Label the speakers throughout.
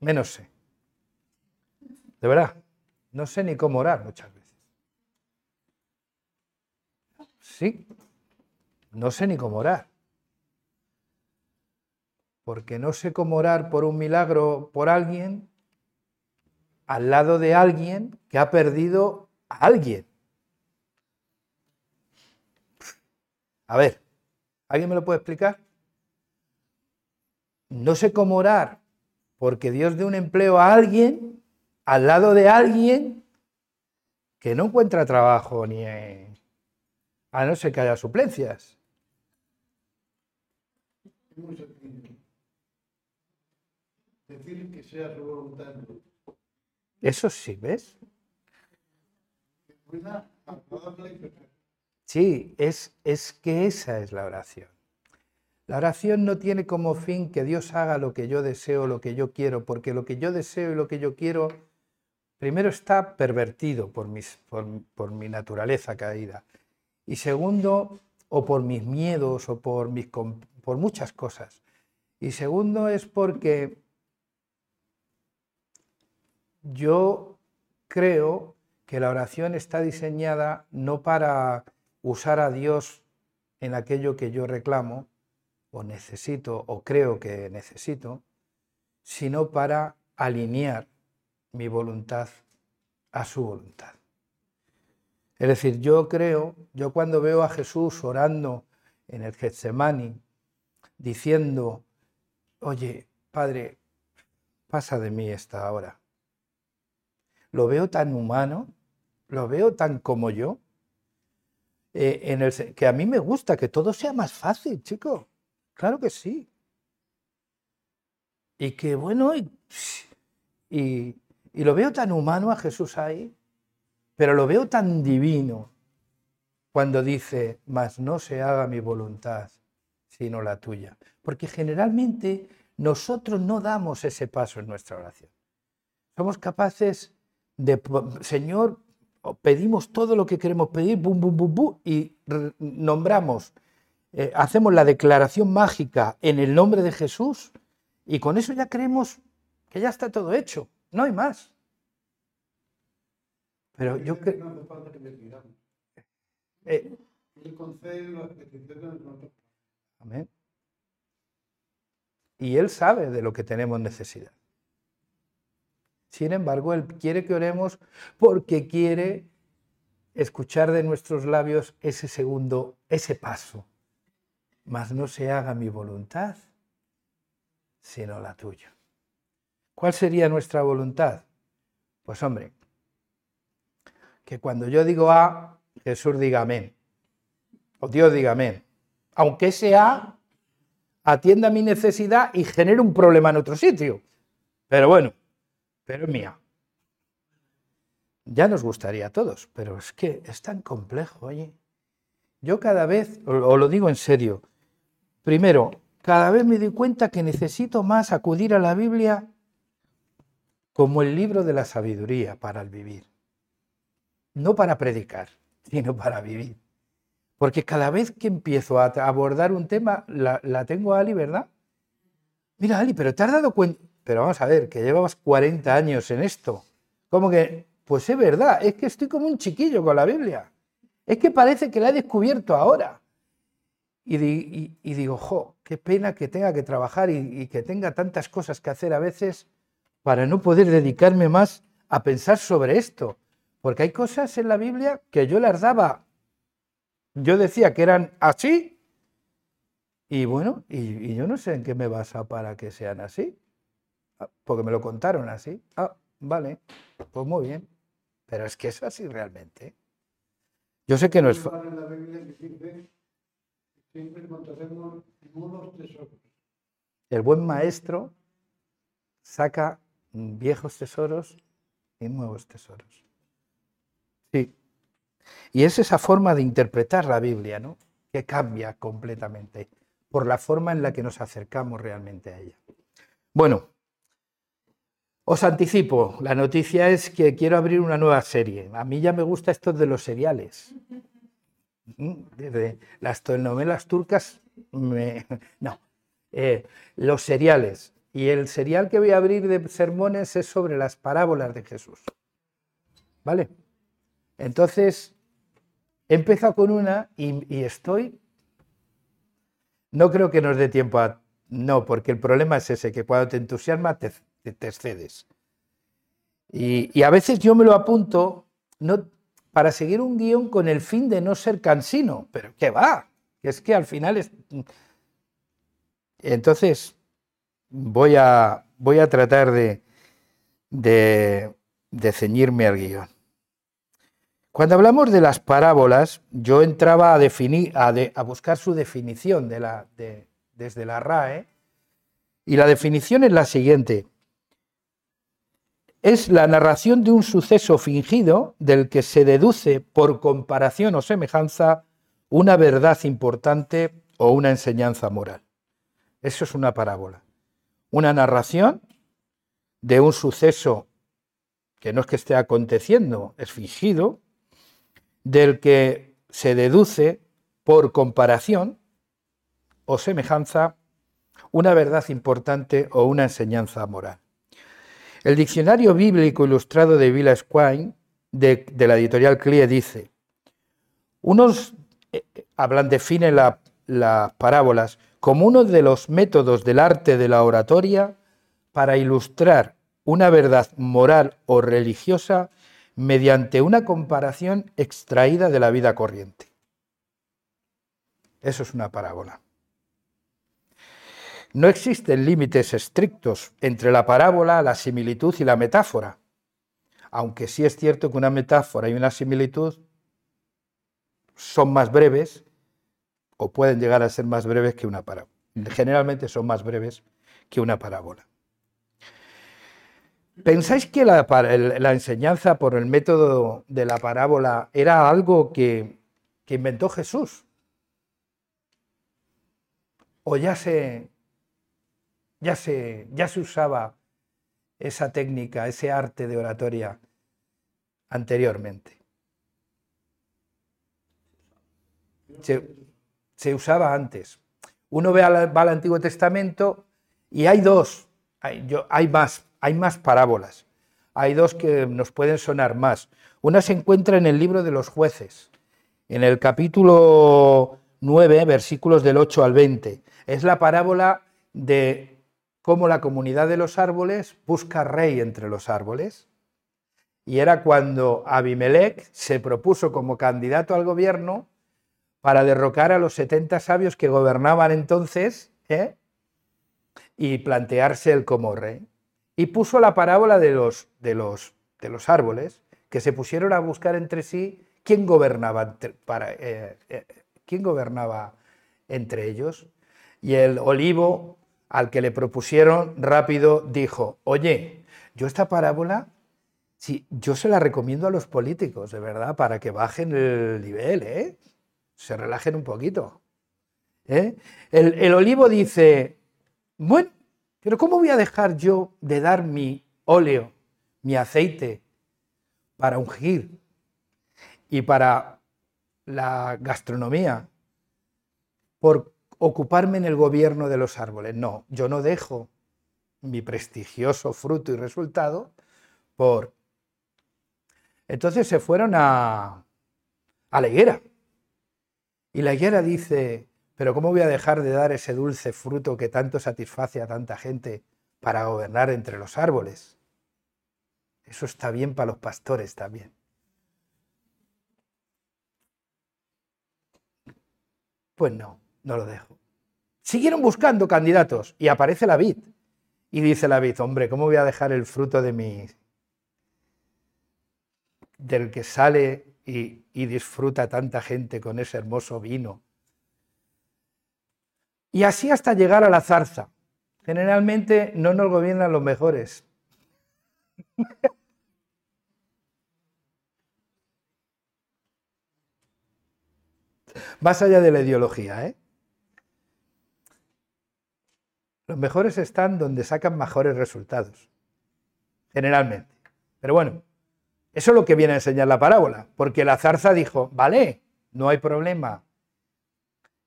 Speaker 1: menos sé. De verdad, no sé ni cómo orar muchas veces. Sí, no sé ni cómo orar. Porque no sé cómo orar por un milagro por alguien al lado de alguien que ha perdido a alguien. A ver, ¿alguien me lo puede explicar? No sé cómo orar porque Dios dé un empleo a alguien al lado de alguien que no encuentra trabajo ni a no ser que haya suplencias. Decir que sea. Eso sí, ¿ves? Sí, es, es que esa es la oración. La oración no tiene como fin que Dios haga lo que yo deseo, lo que yo quiero, porque lo que yo deseo y lo que yo quiero, primero está pervertido por, mi naturaleza caída. Y segundo, o por mis miedos o por muchas cosas. Y segundo es porque yo creo que la oración está diseñada no para usar a Dios en aquello que yo reclamo o necesito o creo que necesito, sino para alinear mi voluntad a su voluntad. Es decir, yo creo, yo cuando veo a Jesús orando en el Getsemani, diciendo, oye, Padre, pasa de mí esta hora lo veo tan humano, lo veo tan como yo, eh, en que a mí me gusta que todo sea más fácil, chico. Claro que sí. Y que bueno, y, y lo veo tan humano a Jesús ahí, pero lo veo tan divino cuando dice, mas no se haga mi voluntad, sino la tuya. Porque generalmente nosotros no damos ese paso en nuestra oración. Somos capaces de, Señor, pedimos todo lo que queremos pedir, bum, bum, bum, bum, y nombramos, eh, hacemos la declaración mágica en el nombre de Jesús, y con eso ya creemos que ya está todo hecho, no hay más. Pero yo creo... Eh, Amén. Y Él sabe de lo que tenemos necesidad. Sin embargo, Él quiere que oremos porque quiere escuchar de nuestros labios ese segundo, ese paso. Mas no se haga mi voluntad, sino la tuya. ¿Cuál sería nuestra voluntad? Pues hombre, que cuando yo digo A, Jesús diga amén. O Dios diga amén. Aunque ese A atienda mi necesidad y genere un problema en otro sitio. Pero bueno, pero es mía. Ya nos gustaría a todos, pero es que es tan complejo, oye. Yo cada vez, o lo digo en serio, primero, cada vez me doy cuenta que necesito más acudir a la Biblia como el libro de la sabiduría para el vivir. No para predicar, sino para vivir. Porque cada vez que empiezo a abordar un tema, la, la tengo a Ali, ¿verdad? Mira, Ali, pero te has dado cuenta, pero vamos a ver, que llevabas 40 años en esto. Como que, pues es verdad, es que estoy como un chiquillo con la Biblia. Es que parece que la he descubierto ahora. Y, digo, jo, qué pena que tenga que trabajar y, que tenga tantas cosas que hacer a veces para no poder dedicarme más a pensar sobre esto. Porque hay cosas en la Biblia que yo las daba, yo decía que eran así, y bueno, y, y yo no sé en qué me basa para que sean así. Ah, porque me lo contaron así. Ah, vale, pues muy bien. Pero es que es así realmente. Yo sé que no es El buen maestro saca viejos tesoros y nuevos tesoros. Sí. Y es esa forma de interpretar la Biblia, ¿no? Que cambia completamente por la forma en la que nos acercamos realmente a ella. Bueno, os anticipo, la noticia es que quiero abrir una nueva serie. A mí ya me gusta esto de los seriales. Desde las telenovelas turcas, no, eh, los seriales. Y el serial que voy a abrir de sermones es sobre las parábolas de Jesús. ¿Vale? Entonces, he con una y, estoy... No creo que nos dé tiempo a... No, porque el problema es ese, que cuando te entusiasma te, te, excedes. Y, a veces yo me lo apunto no, para seguir un guion con el fin de no ser cansino, pero ¿qué va? Es que al final es... Entonces, voy a, voy a tratar de, de, ceñirme al guion. Cuando hablamos de las parábolas, yo entraba a, definir, a, buscar su definición de la, desde la RAE, y la definición es la siguiente. Es la narración de un suceso fingido del que se deduce por comparación o semejanza una verdad importante o una enseñanza moral. Eso es una parábola una narración de un suceso que no es que esté aconteciendo, es fingido, del que se deduce por comparación o semejanza una verdad importante o una enseñanza moral. El diccionario bíblico ilustrado de Villa Squine, de, la editorial CLIE, dice, unos, eh, hablan, definen las parábolas como uno de los métodos del arte de la oratoria para ilustrar una verdad moral o religiosa mediante una comparación extraída de la vida corriente. Eso es una parábola. No existen límites estrictos entre la parábola, la similitud y la metáfora, aunque sí es cierto que una metáfora y una similitud son más breves o pueden llegar a ser más breves que una parábola. Generalmente son más breves que una parábola. ¿Pensáis que la, enseñanza por el método de la parábola era algo que, inventó Jesús? ¿O ya se, ya, se, ya se usaba esa técnica, ese arte de oratoria anteriormente? se usaba antes. Uno ve al, va al Antiguo Testamento y hay dos, hay, más, hay más parábolas. Hay dos que nos pueden sonar más. Una se encuentra en el libro de los jueces, en el capítulo 9, versículos del 8 al 20. Es la parábola de cómo la comunidad de los árboles busca rey entre los árboles. Y era cuando Abimelech se propuso como candidato al gobierno para derrocar a los 70 sabios que gobernaban entonces ¿eh? y plantearse el como rey. Y puso la parábola de los, de, los, de los árboles, que se pusieron a buscar entre sí quién gobernaba, para, eh, eh, quién gobernaba entre ellos. Y el olivo al que le propusieron rápido dijo, oye, yo esta parábola, sí, yo se la recomiendo a los políticos, de verdad, para que bajen el nivel, ¿eh? se relajen un poquito. ¿eh? El, olivo dice, bueno, pero ¿cómo voy a dejar yo de dar mi óleo, mi aceite para ungir y para la gastronomía por ocuparme en el gobierno de los árboles? No, yo no dejo mi prestigioso fruto y resultado por... Entonces se fueron a, a la higuera. Y la higuera dice, pero ¿cómo voy a dejar de dar ese dulce fruto que tanto satisface a tanta gente para gobernar entre los árboles? Eso está bien para los pastores también. Pues no, no lo dejo. Siguieron buscando candidatos y aparece la vid. Y dice la vid, hombre, ¿cómo voy a dejar el fruto de mi... del que sale y, disfruta tanta gente con ese hermoso vino. Y así hasta llegar a la zarza. Generalmente no nos gobiernan los mejores. Más allá de la ideología, ¿eh? Los mejores están donde sacan mejores resultados. Generalmente. Pero bueno, eso es lo que viene a enseñar la parábola, porque la zarza dijo, vale, no hay problema,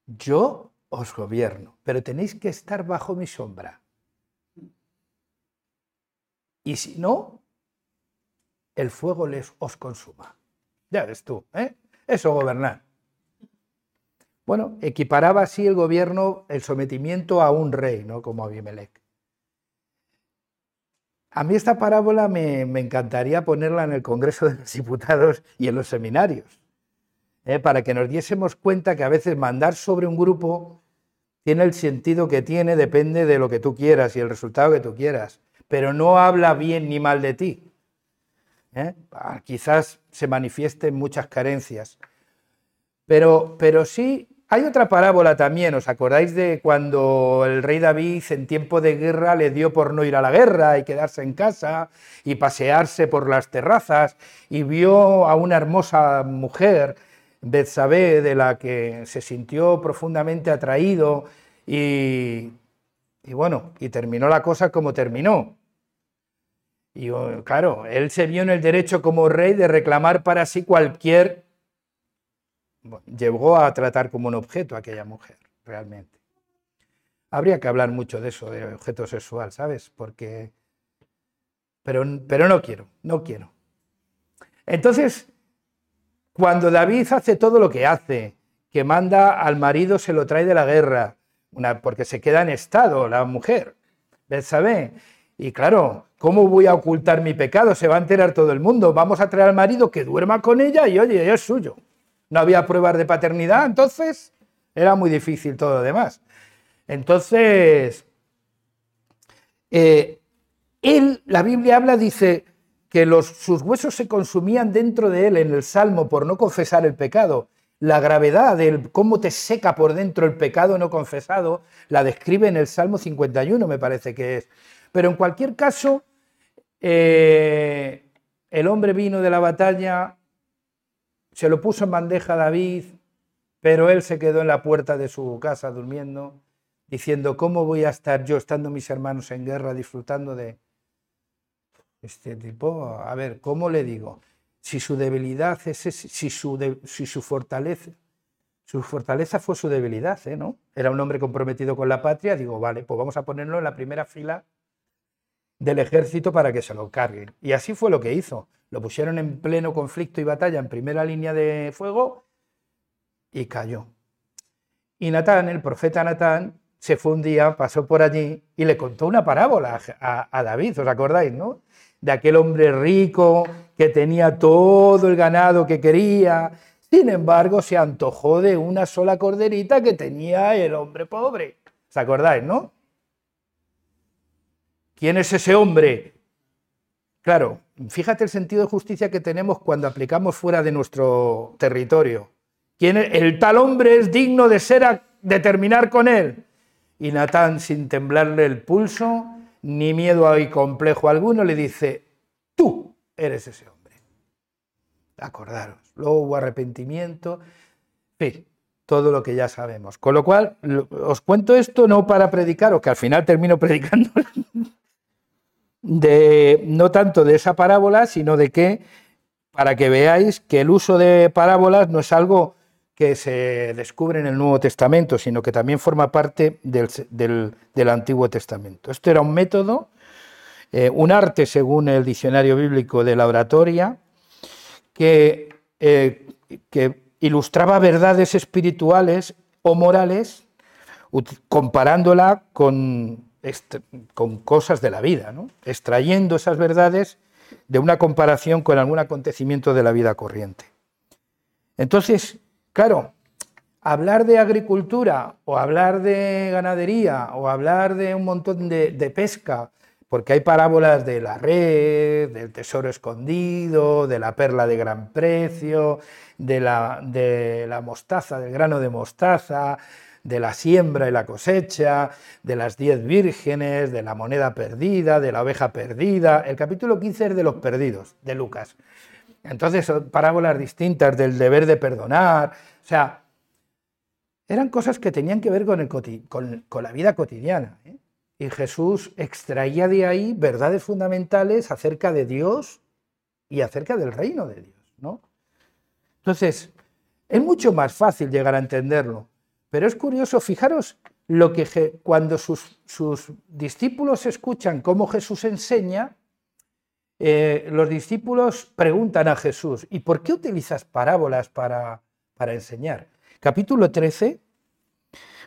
Speaker 1: yo os gobierno, pero tenéis que estar bajo mi sombra. y si no, el fuego les os consuma. Ya ves tú, ¿eh? Eso gobernar. Bueno, equiparaba así el gobierno, el sometimiento a un rey, ¿no? Como Abimelech. A mí esta parábola me, encantaría ponerla en el Congreso de los Diputados y en los seminarios, ¿eh? para que nos diésemos cuenta que a veces mandar sobre un grupo tiene el sentido que tiene, depende de lo que tú quieras y el resultado que tú quieras, pero no habla bien ni mal de ti. ¿eh? Ah, quizás se manifiesten muchas carencias, pero, pero sí hay otra parábola también, ¿os acordáis de cuando el rey David en tiempo de guerra le dio por no ir a la guerra y quedarse en casa y pasearse por las terrazas y vio a una hermosa mujer, Betsabé, de la que se sintió profundamente atraído y, bueno, y terminó la cosa como terminó. Y claro, él se vio en el derecho como rey de reclamar para sí cualquier llegó a tratar como un objeto a aquella mujer, realmente. Habría que hablar mucho de eso, de objeto sexual, ¿sabes? Porque... Pero, pero no quiero, no quiero. Entonces, cuando David hace todo lo que hace, que manda al marido, se lo trae de la guerra, porque se queda en estado la mujer, sabe Y claro, ¿cómo voy a ocultar mi pecado? Se va a enterar todo el mundo. Vamos a traer al marido que duerma con ella y oye, es suyo no había pruebas de paternidad, entonces era muy difícil todo lo demás. Entonces, eh, él, la Biblia habla, dice que sus huesos se consumían dentro de él en el Salmo por no confesar el pecado. La gravedad de cómo te seca por dentro el pecado no confesado la describe en el Salmo 51, me parece que es. Pero en cualquier caso, eh, el hombre vino de la batalla se lo puso en bandeja a David, pero él se quedó en la puerta de su casa durmiendo, diciendo, ¿cómo voy a estar yo estando mis hermanos en guerra disfrutando de este tipo? A ver, ¿cómo le digo? Si su debilidad es si su, si su fortaleza, su fortaleza fue su debilidad, ¿eh? ¿no? Era un hombre comprometido con la patria, digo, vale, pues vamos a ponerlo en la primera fila del ejército para que se lo carguen. Y así fue lo que hizo. Lo pusieron en pleno conflicto y batalla en primera línea de fuego y cayó. Y Natán, el profeta Natán, se fue un día, pasó por allí y le contó una parábola a, David, ¿os acordáis, no? De aquel hombre rico que tenía todo el ganado que quería, sin embargo se antojó de una sola corderita que tenía el hombre pobre. ¿Os acordáis, no? ¿Quién es ese hombre? Claro, fíjate el sentido de justicia que tenemos cuando aplicamos fuera de nuestro territorio. ¿Quién El tal hombre es digno de ser terminar con él. Y Natán, sin temblarle el pulso, ni miedo y complejo alguno, le dice, tú eres ese hombre. Acordaros. Luego hubo arrepentimiento, sí, todo lo que ya sabemos. Con lo cual, os cuento esto no para predicaros, que al final termino predicando de, no tanto de esa parábola, sino de que, para que veáis que el uso de parábolas no es algo que se descubre en el Nuevo Testamento, sino que también forma parte del, Antiguo Testamento. Esto era un método, eh, un arte, según el diccionario bíblico de la oratoria, que, eh, que ilustraba verdades espirituales o morales, comparándola con con cosas de la vida, ¿no? extrayendo esas verdades de una comparación con algún acontecimiento de la vida corriente. Entonces, claro, hablar de agricultura o hablar de ganadería o hablar de un montón de, pesca, porque hay parábolas de la red, del tesoro escondido, de la perla de gran precio, de la mostaza, del grano de mostaza, de la siembra y la cosecha, de las diez vírgenes, de la moneda perdida, de la oveja perdida. El capítulo 15 es de los perdidos, de Lucas. Entonces, parábolas distintas del deber de perdonar. O sea, eran cosas que tenían que ver con, el, con, la vida cotidiana. ¿eh? Y Jesús extraía de ahí verdades fundamentales acerca de Dios y acerca del reino de Dios. ¿no? Entonces, es mucho más fácil llegar a entenderlo pero es curioso, fijaros lo que cuando sus, discípulos escuchan cómo Jesús enseña, eh, los discípulos preguntan a Jesús, ¿y por qué utilizas parábolas para, para enseñar? Capítulo 13,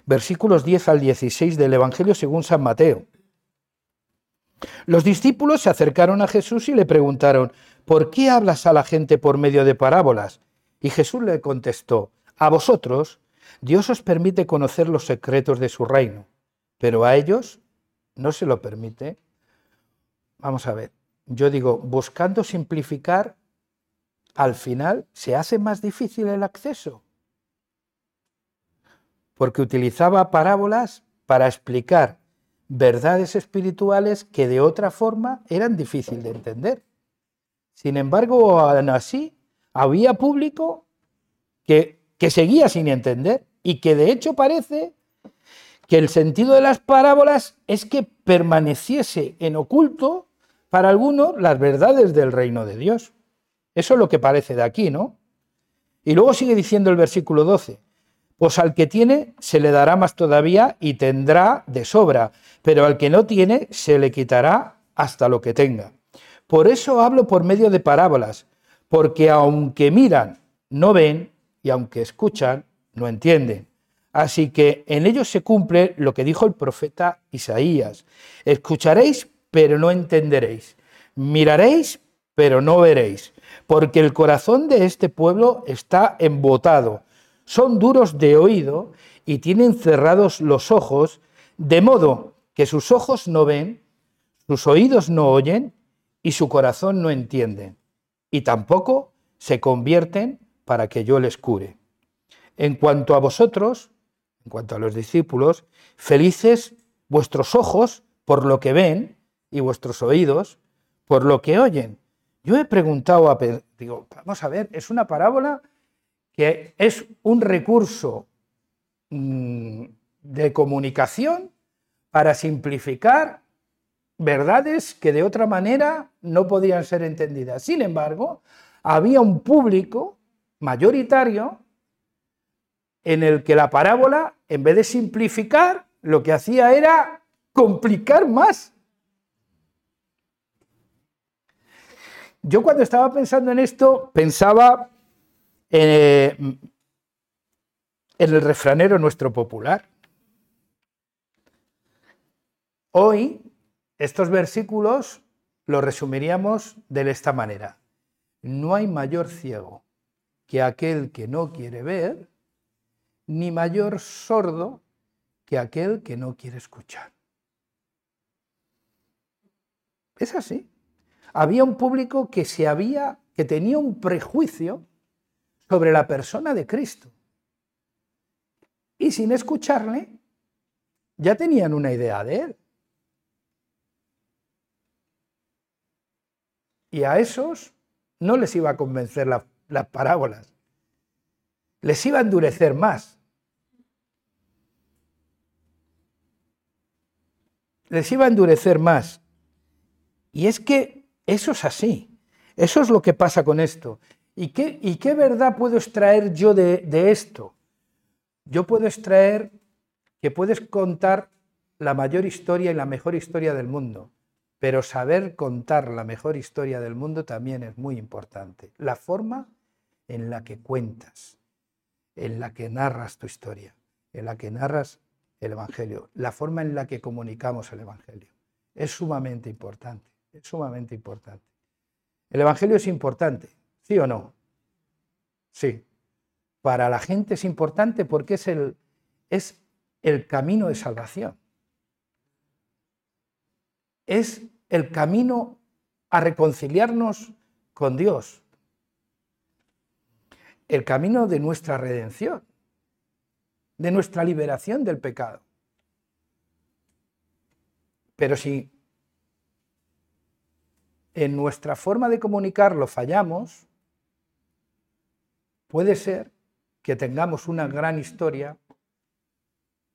Speaker 1: versículos 10 al 16 del Evangelio según San Mateo. Los discípulos se acercaron a Jesús y le preguntaron, ¿por qué hablas a la gente por medio de parábolas? Y Jesús le contestó, a vosotros Dios os permite conocer los secretos de su reino, pero a ellos no se lo permite. Vamos a ver, yo digo, buscando simplificar, al final se hace más difícil el acceso. Porque utilizaba parábolas para explicar verdades espirituales que de otra forma eran difíciles de entender. Sin embargo, aún así, había público que, que seguía sin entender y que de hecho parece que el sentido de las parábolas es que permaneciese en oculto para algunos las verdades del reino de Dios. Eso es lo que parece de aquí, ¿no? Y luego sigue diciendo el versículo 12, pues al que tiene se le dará más todavía y tendrá de sobra, pero al que no tiene se le quitará hasta lo que tenga. Por eso hablo por medio de parábolas, porque aunque miran, no ven, y aunque escuchan, no entienden. Así que en ellos se cumple lo que dijo el profeta Isaías. Escucharéis, pero no entenderéis. Miraréis, pero no veréis. Porque el corazón de este pueblo está embotado. Son duros de oído y tienen cerrados los ojos, de modo que sus ojos no ven, sus oídos no oyen y su corazón no entiende. Y tampoco se convierten para que yo les cure. En cuanto a vosotros, en cuanto a los discípulos, felices vuestros ojos por lo que ven y vuestros oídos por lo que oyen. Yo he preguntado a Pedro, digo, vamos a ver, es una parábola que es un recurso mm, de comunicación para simplificar verdades que de otra manera no podían ser entendidas. Sin embargo, había un público mayoritario en el que la parábola, en vez de simplificar, lo que hacía era complicar más. Yo cuando estaba pensando en esto, pensaba en, en el refranero nuestro popular. Hoy, estos versículos los resumiríamos de esta manera. No hay mayor ciego que aquel que no quiere ver, ni mayor sordo que aquel que no quiere escuchar. Es así. Había un público que se había que tenía un prejuicio sobre la persona de Cristo. Y sin escucharle, ya tenían una idea de él. Y a esos no les iba a convencer las parábolas les iba a endurecer más. Les iba a endurecer más. Y es que eso es así. Eso es lo que pasa con esto. ¿Y qué, y qué verdad puedo extraer yo de, de esto? Yo puedo extraer que puedes contar la mayor historia y la mejor historia del mundo, pero saber contar la mejor historia del mundo también es muy importante. La forma en la que cuentas en la que narras tu historia, en la que narras el Evangelio, la forma en la que comunicamos el Evangelio. Es sumamente importante, es sumamente importante. ¿El Evangelio es importante? ¿Sí o no? Sí. Para la gente es importante porque es el, es el camino de salvación. Es el camino a reconciliarnos con Dios, el camino de nuestra redención, de nuestra liberación del pecado. Pero si en nuestra forma de comunicarlo fallamos, puede ser que tengamos una gran historia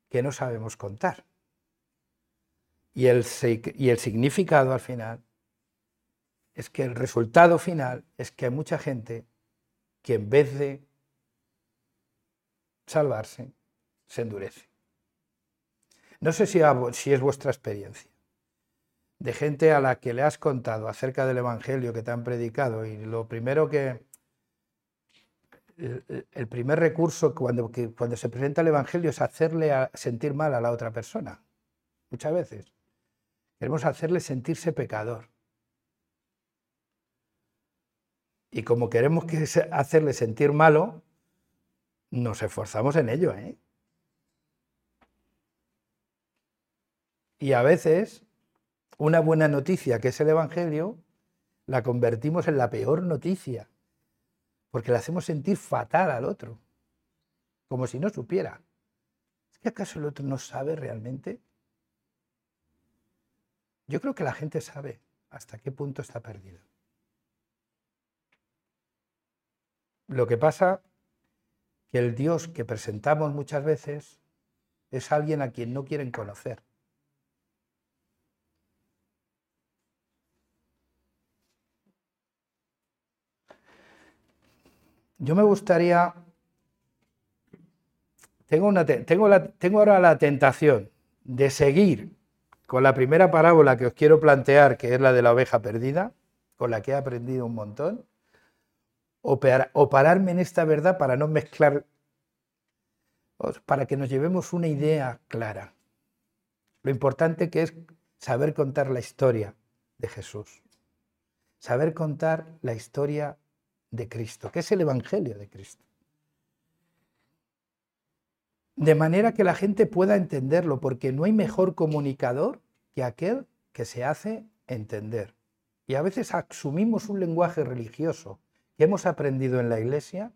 Speaker 1: que no sabemos contar. Y el, y el significado al final es que el resultado final es que mucha gente que en vez de salvarse, se endurece. No sé si, es vuestra experiencia, de gente a la que le has contado acerca del Evangelio que te han predicado y lo primero que... El, primer recurso cuando, se presenta el Evangelio es hacerle sentir mal a la otra persona. Muchas veces. Queremos hacerle sentirse pecador. Y como queremos que hacerle sentir malo, nos esforzamos en ello. ¿eh? Y a veces una buena noticia, que es el Evangelio, la convertimos en la peor noticia, porque la hacemos sentir fatal al otro, como si no supiera. ¿Es que acaso el otro no sabe realmente? Yo creo que la gente sabe hasta qué punto está perdido. Lo que pasa que el Dios que presentamos muchas veces es alguien a quien no quieren conocer. Yo me gustaría, tengo, una, tengo, ahora la tentación de seguir con la primera parábola que os quiero plantear, que es la de la oveja perdida, con la que he aprendido un montón, o, pararme en esta verdad para no mezclar, para que nos llevemos una idea clara. Lo importante que es saber contar la historia de Jesús, saber contar la historia de Cristo, que es el Evangelio de Cristo. De manera que la gente pueda entenderlo, porque no hay mejor comunicador que aquel que se hace entender. Y a veces asumimos un lenguaje religioso que hemos aprendido en la iglesia,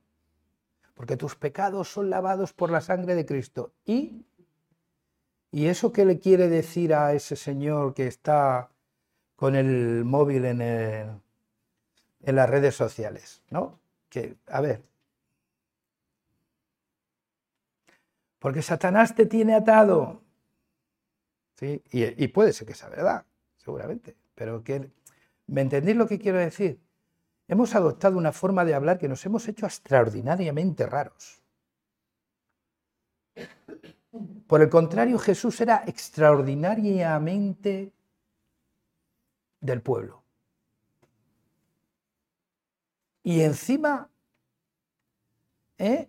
Speaker 1: porque tus pecados son lavados por la sangre de Cristo. ¿Y, ¿Y eso qué le quiere decir a ese señor que está con el móvil en el, en las redes sociales, ¿no? Que, a ver, porque Satanás te tiene atado. ¿Sí? Y, puede ser que sea verdad, seguramente, pero que, ¿me entendéis lo que quiero decir? Hemos adoptado una forma de hablar que nos hemos hecho extraordinariamente raros. Por el contrario, Jesús era extraordinariamente del pueblo. Y encima, ¿eh?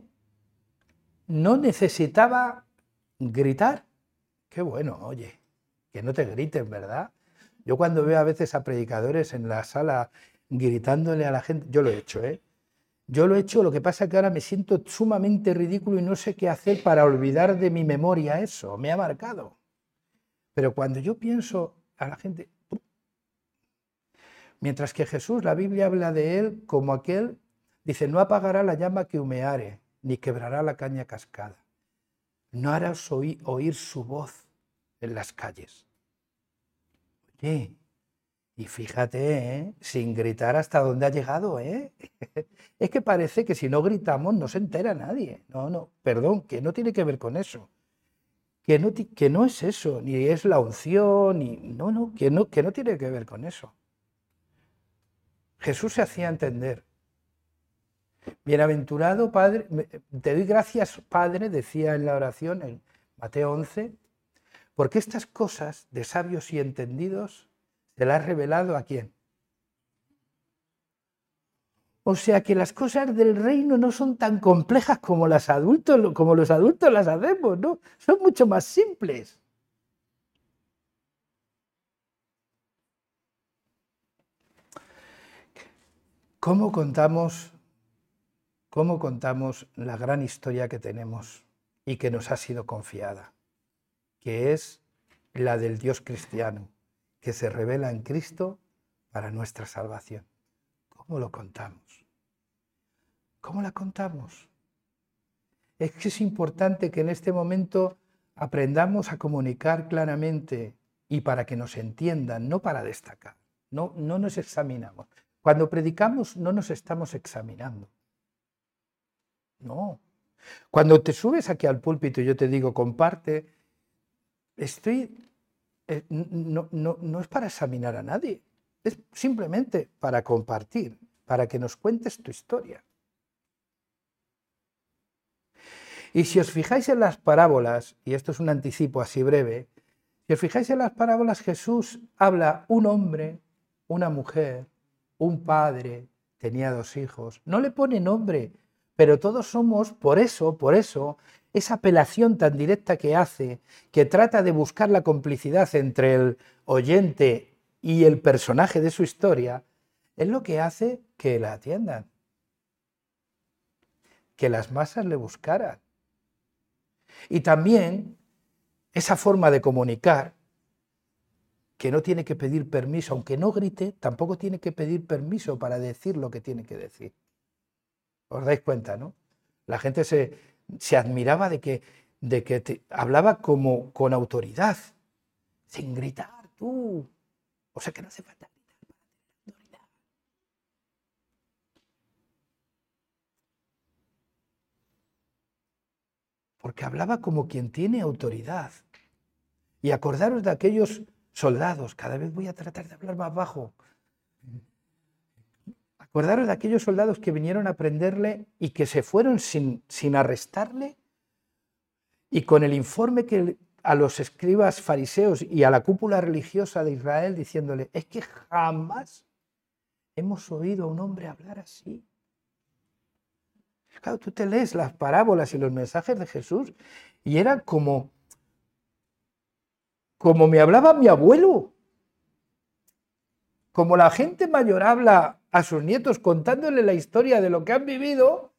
Speaker 1: no necesitaba gritar. Qué bueno, oye, que no te griten, ¿verdad? Yo cuando veo a veces a predicadores en la sala gritándole a la gente, yo lo he hecho, ¿eh? Yo lo he hecho, lo que pasa es que ahora me siento sumamente ridículo y no sé qué hacer para olvidar de mi memoria eso, me ha marcado. Pero cuando yo pienso a la gente, Mientras que Jesús, la Biblia habla de él como aquel, dice, no apagará la llama que humeare, ni quebrará la caña cascada. No harás oír, su voz en las calles. Oye, y fíjate, ¿eh? sin gritar hasta dónde ha llegado, ¿eh? es que parece que si no gritamos no se entera nadie. No, no, perdón, que no tiene que ver con eso. Que no, es eso, ni es la unción, ni. No, no, que no, que no tiene que ver con eso. Jesús se hacía entender. Bienaventurado Padre, te doy gracias Padre, decía en la oración en Mateo 11, porque estas cosas de sabios y entendidos se las has revelado a quién. O sea que las cosas del reino no son tan complejas como, las adultos, como los adultos las hacemos, ¿no? Son mucho más simples. ¿Cómo contamos, ¿Cómo contamos la gran historia que tenemos y que nos ha sido confiada? Que es la del Dios cristiano, que se revela en Cristo para nuestra salvación. ¿Cómo lo contamos? ¿Cómo la contamos? Es que es importante que en este momento aprendamos a comunicar claramente y para que nos entiendan, no para destacar. No, no nos examinamos. Cuando predicamos no nos estamos examinando. No. Cuando te subes aquí al púlpito y yo te digo, comparte, estoy, eh, no, no es para examinar a nadie, es simplemente para compartir, para que nos cuentes tu historia. Y si os fijáis en las parábolas, y esto es un anticipo así breve, Si os fijáis en las parábolas, Jesús habla un hombre, una mujer, un padre, tenía dos hijos. No le pone nombre, pero todos somos, por eso, por eso, esa apelación tan directa que hace, que trata de buscar la complicidad entre el oyente y el personaje de su historia, es lo que hace que la atiendan, que las masas le buscaran. Y también esa forma de comunicar, que no tiene que pedir permiso, aunque no grite, tampoco tiene que pedir permiso para decir lo que tiene que decir. ¿Os dais cuenta, no? La gente se, se admiraba de que, de que te, hablaba como con autoridad, sin gritar, tú. O sea que no hace falta gritar Porque hablaba como quien tiene autoridad. Y acordaros de aquellos soldados, cada vez voy a tratar de hablar más bajo, Acordaros de aquellos soldados que vinieron a prenderle y que se fueron sin, sin arrestarle y con el informe que a los escribas fariseos y a la cúpula religiosa de Israel diciéndole, es que jamás hemos oído a un hombre hablar así. Claro, tú te lees las parábolas y los mensajes de Jesús y eran como, como me hablaba mi abuelo, como la gente mayor habla a sus nietos contándole la historia de lo que han vivido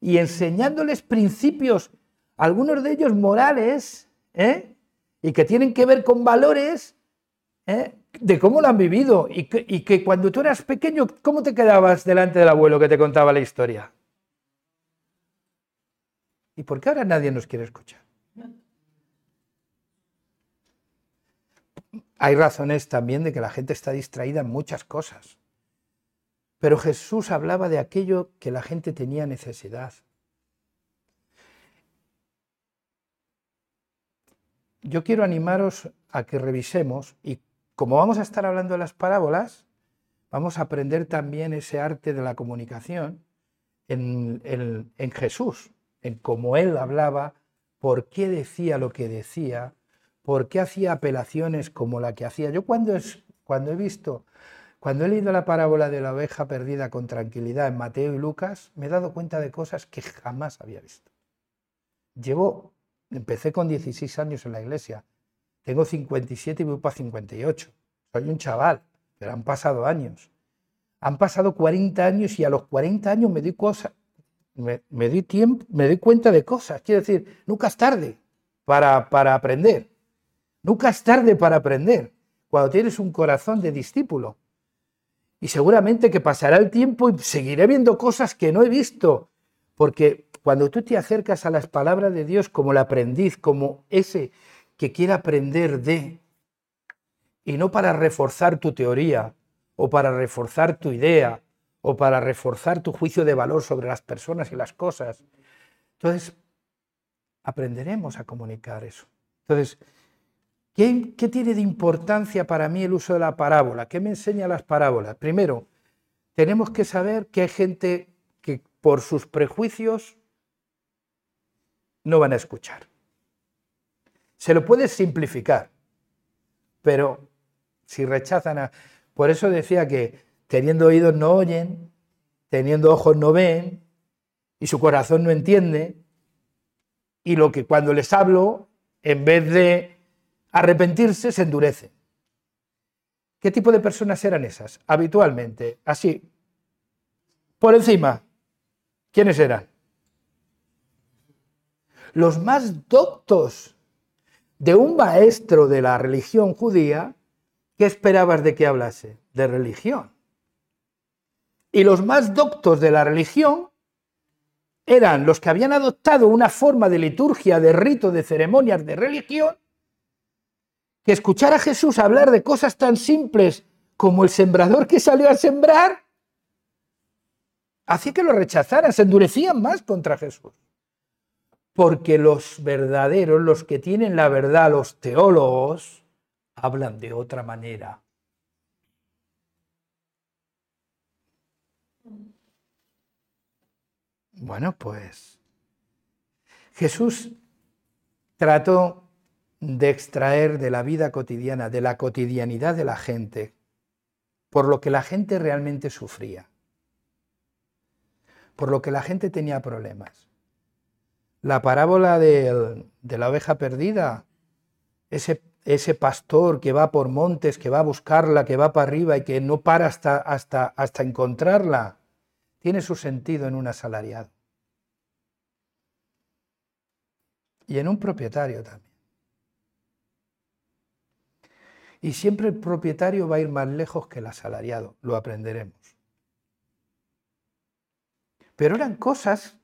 Speaker 1: y enseñándoles principios, algunos de ellos morales, ¿eh? y que tienen que ver con valores ¿eh? de cómo lo han vivido. Y que, y que cuando tú eras pequeño, ¿cómo te quedabas delante del abuelo que te contaba la historia? ¿Y por qué ahora nadie nos quiere escuchar? Hay razones también de que la gente está distraída en muchas cosas. Pero Jesús hablaba de aquello que la gente tenía necesidad. Yo quiero animaros a que revisemos y como vamos a estar hablando de las parábolas, vamos a aprender también ese arte de la comunicación en, Jesús, en cómo Él hablaba, por qué decía lo que decía, por qué hacía apelaciones como la que hacía. Yo cuando he visto cuando he leído la parábola de la oveja perdida con tranquilidad en Mateo y Lucas, me he dado cuenta de cosas que jamás había visto. Llevo, empecé con 16 años en la iglesia, tengo 57 y voy para 58. Soy un chaval, pero han pasado años. Han pasado 40 años y a los 40 años me doy me, doy tiempo, me doy cuenta de cosas. Quiero decir, nunca es tarde para, para aprender. Nunca es tarde para aprender cuando tienes un corazón de discípulo. Y seguramente que pasará el tiempo y seguiré viendo cosas que no he visto. Porque cuando tú te acercas a las palabras de Dios como el aprendiz, como ese que quiere aprender de, y no para reforzar tu teoría, o para reforzar tu idea, o para reforzar tu juicio de valor sobre las personas y las cosas. Entonces, aprenderemos a comunicar eso. Entonces, ¿Qué, tiene de importancia para mí el uso de la parábola? ¿Qué me enseña las parábolas? Primero, tenemos que saber que hay gente que por sus prejuicios no van a escuchar. Se lo puedes simplificar, pero si rechazan a... Por eso decía que teniendo oídos no oyen, teniendo ojos no ven, y su corazón no entiende, y lo que cuando les hablo, en vez de arrepentirse se endurece. ¿Qué tipo de personas eran esas? Habitualmente, así, por encima, ¿quiénes eran? Los más doctos de un maestro de la religión judía, ¿qué esperabas de que hablase? De religión. Y los más doctos de la religión eran los que habían adoptado una forma de liturgia, de rito, de ceremonias, de religión, que escuchar a Jesús hablar de cosas tan simples como el sembrador que salió a sembrar, hacía que lo rechazaran, se endurecían más contra Jesús. Porque los verdaderos, los que tienen la verdad, los teólogos, hablan de otra manera. Bueno, pues Jesús trató de extraer de la vida cotidiana, de la cotidianidad de la gente, por lo que la gente realmente sufría, por lo que la gente tenía problemas. La parábola de, la oveja perdida, ese, pastor que va por montes, que va a buscarla, que va para arriba y que no para hasta, hasta, hasta encontrarla, tiene su sentido en un asalariado. Y en un propietario también. Y siempre el propietario va a ir más lejos que el asalariado, lo aprenderemos. Pero eran cosas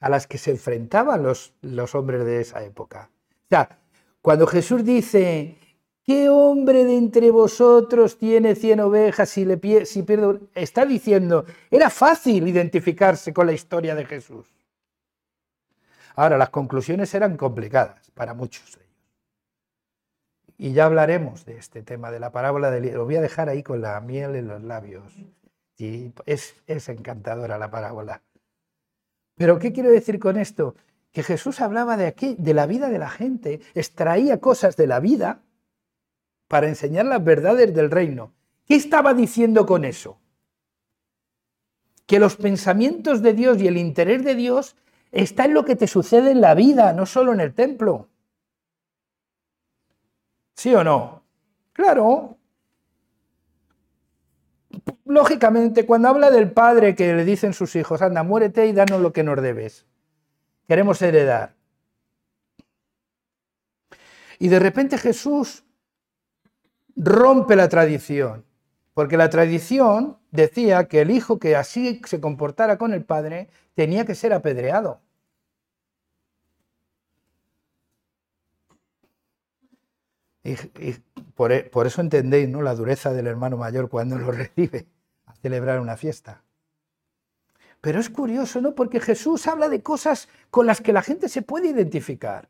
Speaker 1: a las que se enfrentaban los, hombres de esa época. O sea, cuando Jesús dice, ¿qué hombre de entre vosotros tiene cien ovejas si, le si pierde? Está diciendo, era fácil identificarse con la historia de Jesús. Ahora, las conclusiones eran complicadas para muchos y ya hablaremos de este tema, de la parábola del... Lo voy a dejar ahí con la miel en los labios. Y es, es encantadora la parábola. Pero ¿qué quiero decir con esto? Que Jesús hablaba de, aquí, de la vida de la gente, extraía cosas de la vida para enseñar las verdades del reino. ¿Qué estaba diciendo con eso? Que los pensamientos de Dios y el interés de Dios está en lo que te sucede en la vida, no solo en el templo. ¿Sí o no? Claro. Lógicamente, cuando habla del padre que le dicen sus hijos, anda, muérete y danos lo que nos debes. Queremos heredar. Y de repente Jesús rompe la tradición, porque la tradición decía que el hijo que así se comportara con el padre tenía que ser apedreado. Por, e, por, eso entendéis ¿no? la dureza del hermano mayor cuando lo recibe a celebrar una fiesta. Pero es curioso, ¿no? Porque Jesús habla de cosas con las que la gente se puede identificar.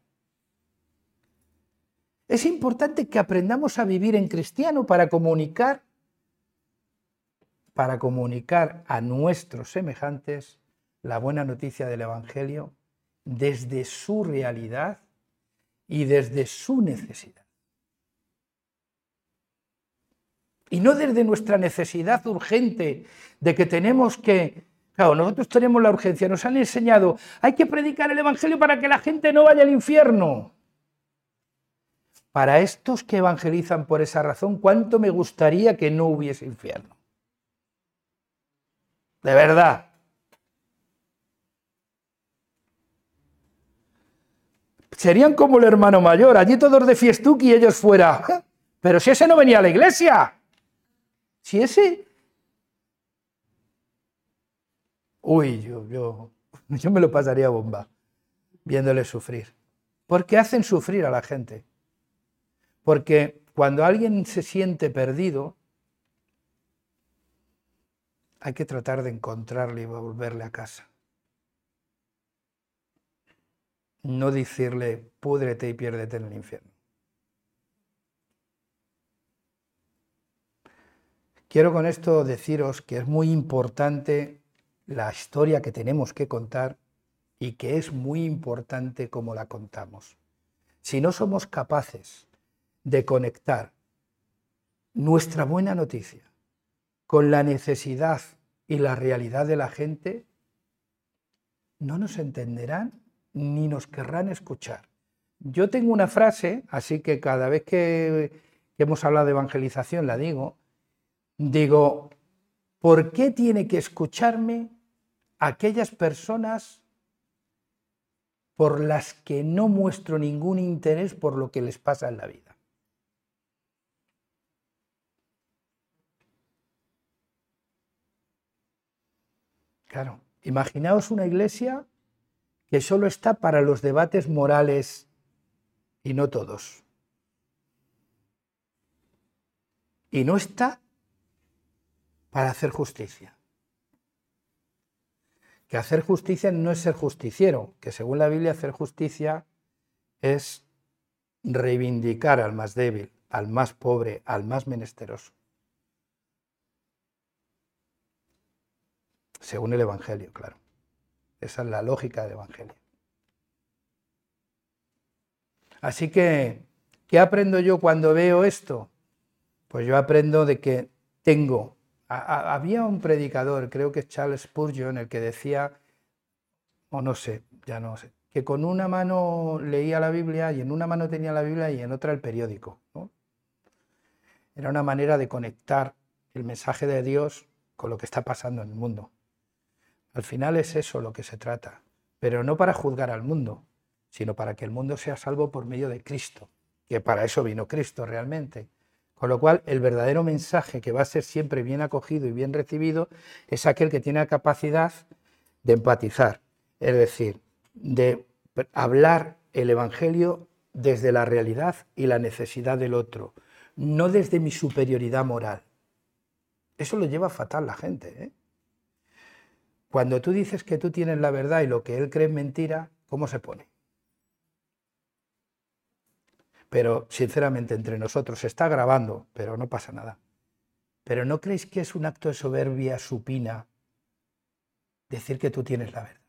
Speaker 1: Es importante que aprendamos a vivir en cristiano para comunicar para comunicar a nuestros semejantes la buena noticia del evangelio desde su realidad y desde su necesidad. Y no desde nuestra necesidad urgente de que tenemos que... Claro, nosotros tenemos la urgencia, nos han enseñado, hay que predicar el Evangelio para que la gente no vaya al infierno. Para estos que evangelizan por esa razón, ¿cuánto me gustaría que no hubiese infierno? De verdad. Serían como el hermano mayor, allí todos de fiestuki y ellos fuera. Pero si ese no venía a la iglesia. Si ese... Uy, yo, yo, yo me lo pasaría bomba viéndole sufrir. Porque hacen sufrir a la gente. Porque cuando alguien se siente perdido, hay que tratar de encontrarle y volverle a casa. No decirle, púdrete y piérdete en el infierno. Quiero con esto deciros que es muy importante la historia que tenemos que contar y que es muy importante cómo la contamos. Si no somos capaces de conectar nuestra buena noticia con la necesidad y la realidad de la gente, no nos entenderán ni nos querrán escuchar. Yo tengo una frase, así que cada vez que, hemos hablado de evangelización la digo, digo, ¿por qué tiene que escucharme aquellas personas por las que no muestro ningún interés por lo que les pasa en la vida? Claro, imaginaos una iglesia que solo está para los debates morales y no todos. Y no está para hacer justicia. Que hacer justicia no es ser justiciero, que según la Biblia hacer justicia es reivindicar al más débil, al más pobre, al más menesteroso. Según el Evangelio, claro. Esa es la lógica del Evangelio. Así que ¿Qué aprendo yo cuando veo esto? Pues yo aprendo de que tengo. Había un predicador, creo que es Charles Spurgeon, el que decía, o no sé, ya no sé, que con una mano leía la Biblia y en una mano tenía la Biblia y en otra el periódico. Era una manera de conectar el mensaje de Dios con lo que está pasando en el mundo. Al final es eso lo que se trata, pero no para juzgar al mundo, sino para que el mundo sea salvo por medio de Cristo, que para eso vino Cristo realmente. Con lo cual, el verdadero mensaje que va a ser siempre bien acogido y bien recibido es aquel que tiene la capacidad de empatizar, es decir, de hablar el Evangelio desde la realidad y la necesidad del otro, no desde mi superioridad moral. Eso lo lleva fatal la gente. ¿eh? Cuando tú dices que tú tienes la verdad y lo que él cree es mentira, ¿cómo se pone? Pero sinceramente entre nosotros se está grabando, pero no pasa nada. Pero ¿no creéis que es un acto de soberbia supina decir que tú tienes la verdad?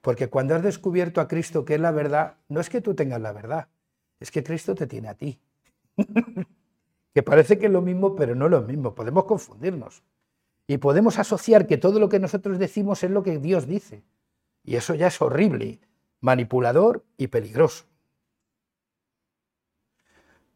Speaker 1: Porque cuando has descubierto a Cristo que es la verdad, no es que tú tengas la verdad, es que Cristo te tiene a ti. que parece que es lo mismo, pero no es lo mismo. Podemos confundirnos. Y podemos asociar que todo lo que nosotros decimos es lo que Dios dice. Y eso ya es horrible, manipulador y peligroso.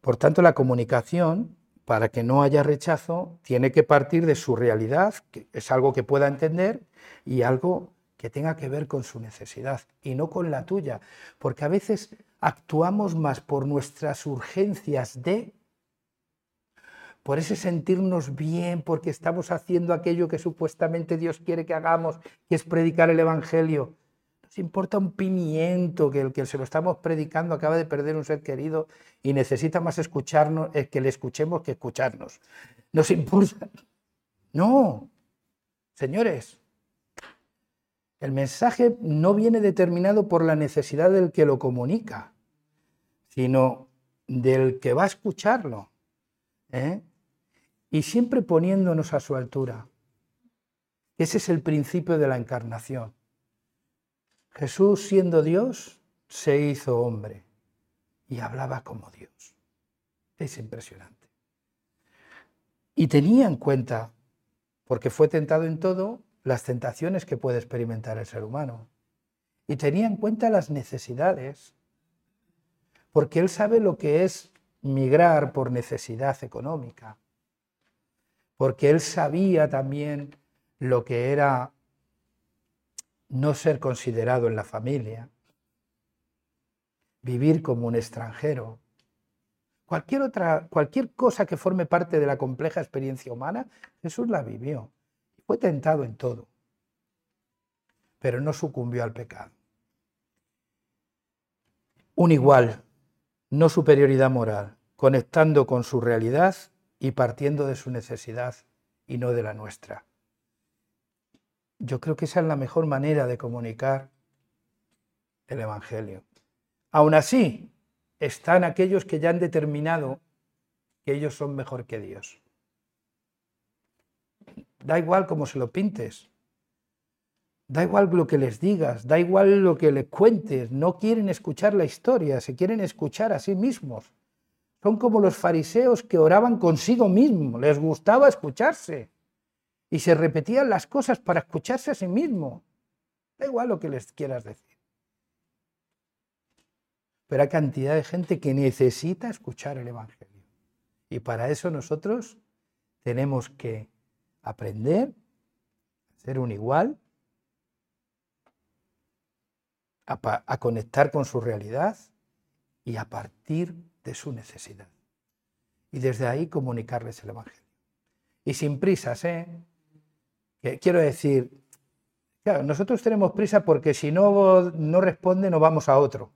Speaker 1: Por tanto, la comunicación, para que no haya rechazo, tiene que partir de su realidad, que es algo que pueda entender, y algo que tenga que ver con su necesidad y no con la tuya, porque a veces actuamos más por nuestras urgencias de, por ese sentirnos bien, porque estamos haciendo aquello que supuestamente Dios quiere que hagamos, que es predicar el Evangelio. Nos importa un pimiento que el que se lo estamos predicando acaba de perder un ser querido y necesita más escucharnos, eh, que le escuchemos que escucharnos. Nos importa. No, señores, el mensaje no viene determinado por la necesidad del que lo comunica, sino del que va a escucharlo. ¿eh? Y siempre poniéndonos a su altura. Ese es el principio de la encarnación. Jesús, siendo Dios, se hizo hombre y hablaba como Dios. Es impresionante. Y tenía en cuenta, porque fue tentado en todo, las tentaciones que puede experimentar el ser humano. Y tenía en cuenta las necesidades, porque él sabe lo que es migrar por necesidad económica, porque él sabía también lo que era no ser considerado en la familia, vivir como un extranjero. Cualquier otra, cualquier cosa que forme parte de la compleja experiencia humana, Jesús la vivió. Fue tentado en todo, pero no sucumbió al pecado. Un igual, no superioridad moral, conectando con su realidad y partiendo de su necesidad y no de la nuestra. Yo creo que esa es la mejor manera de comunicar el Evangelio. Aún así, están aquellos que ya han determinado que ellos son mejor que Dios. Da igual cómo se lo pintes. Da igual lo que les digas, da igual lo que les cuentes. No quieren escuchar la historia, se quieren escuchar a sí mismos. Son como los fariseos que oraban consigo mismos, les gustaba escucharse. Y se repetían las cosas para escucharse a sí mismo. Da igual lo que les quieras decir. Pero hay cantidad de gente que necesita escuchar el Evangelio. Y para eso nosotros tenemos que aprender a ser un igual, a, conectar con su realidad y a partir de su necesidad. Y desde ahí comunicarles el Evangelio. Y sin prisas, ¿eh? Quiero decir, nosotros tenemos prisa porque si no, no responde, nos vamos a otro.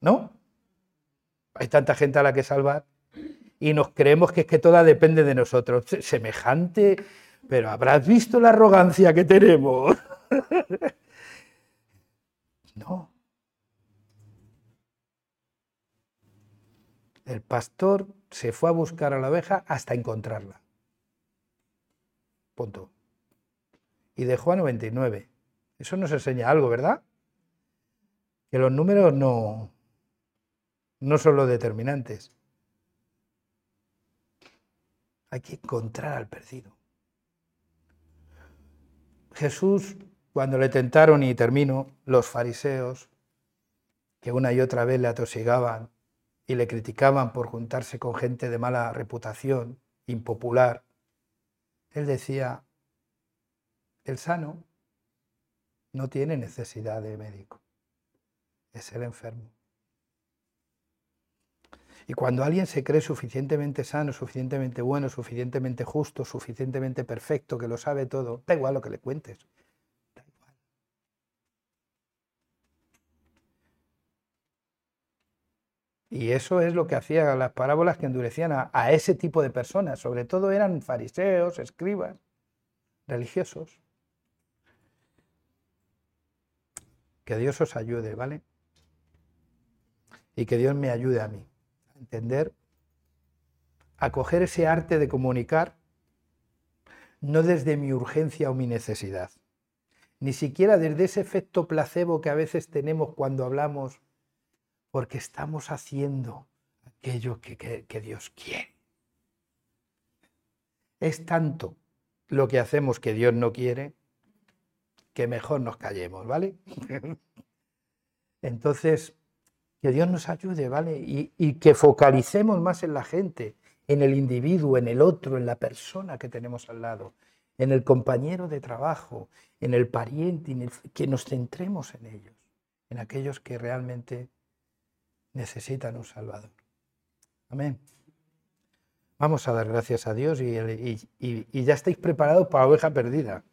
Speaker 1: ¿No? Hay tanta gente a la que salvar y nos creemos que es que toda depende de nosotros. Semejante, pero habrás visto la arrogancia que tenemos. no. El pastor se fue a buscar a la oveja hasta encontrarla. Punto. Y dejó a 99. Eso nos enseña algo, ¿verdad? Que los números no, no son los determinantes. Hay que encontrar al perdido. Jesús, cuando le tentaron, y termino, los fariseos, que una y otra vez le atosigaban y le criticaban por juntarse con gente de mala reputación, impopular, él decía, el sano no tiene necesidad de médico, es el enfermo. Y cuando alguien se cree suficientemente sano, suficientemente bueno, suficientemente justo, suficientemente perfecto, que lo sabe todo, da igual lo que le cuentes. Da igual. Y eso es lo que hacían las parábolas que endurecían a, a ese tipo de personas. Sobre todo eran fariseos, escribas, religiosos. Que Dios os ayude, ¿vale? Y que Dios me ayude a mí entender, a coger ese arte de comunicar, no desde mi urgencia o mi necesidad, ni siquiera desde ese efecto placebo que a veces tenemos cuando hablamos, porque estamos haciendo aquello que, Dios quiere. Es tanto lo que hacemos que Dios no quiere, que mejor nos callemos, ¿vale? Entonces, que Dios nos ayude, ¿vale? Y, que focalicemos más en la gente, en el individuo, en el otro, en la persona que tenemos al lado, en el compañero de trabajo, en el pariente, en que nos centremos en ellos, en aquellos que realmente necesitan un Salvador. Amén. Vamos a dar gracias a Dios y, ya estáis preparados para oveja perdida.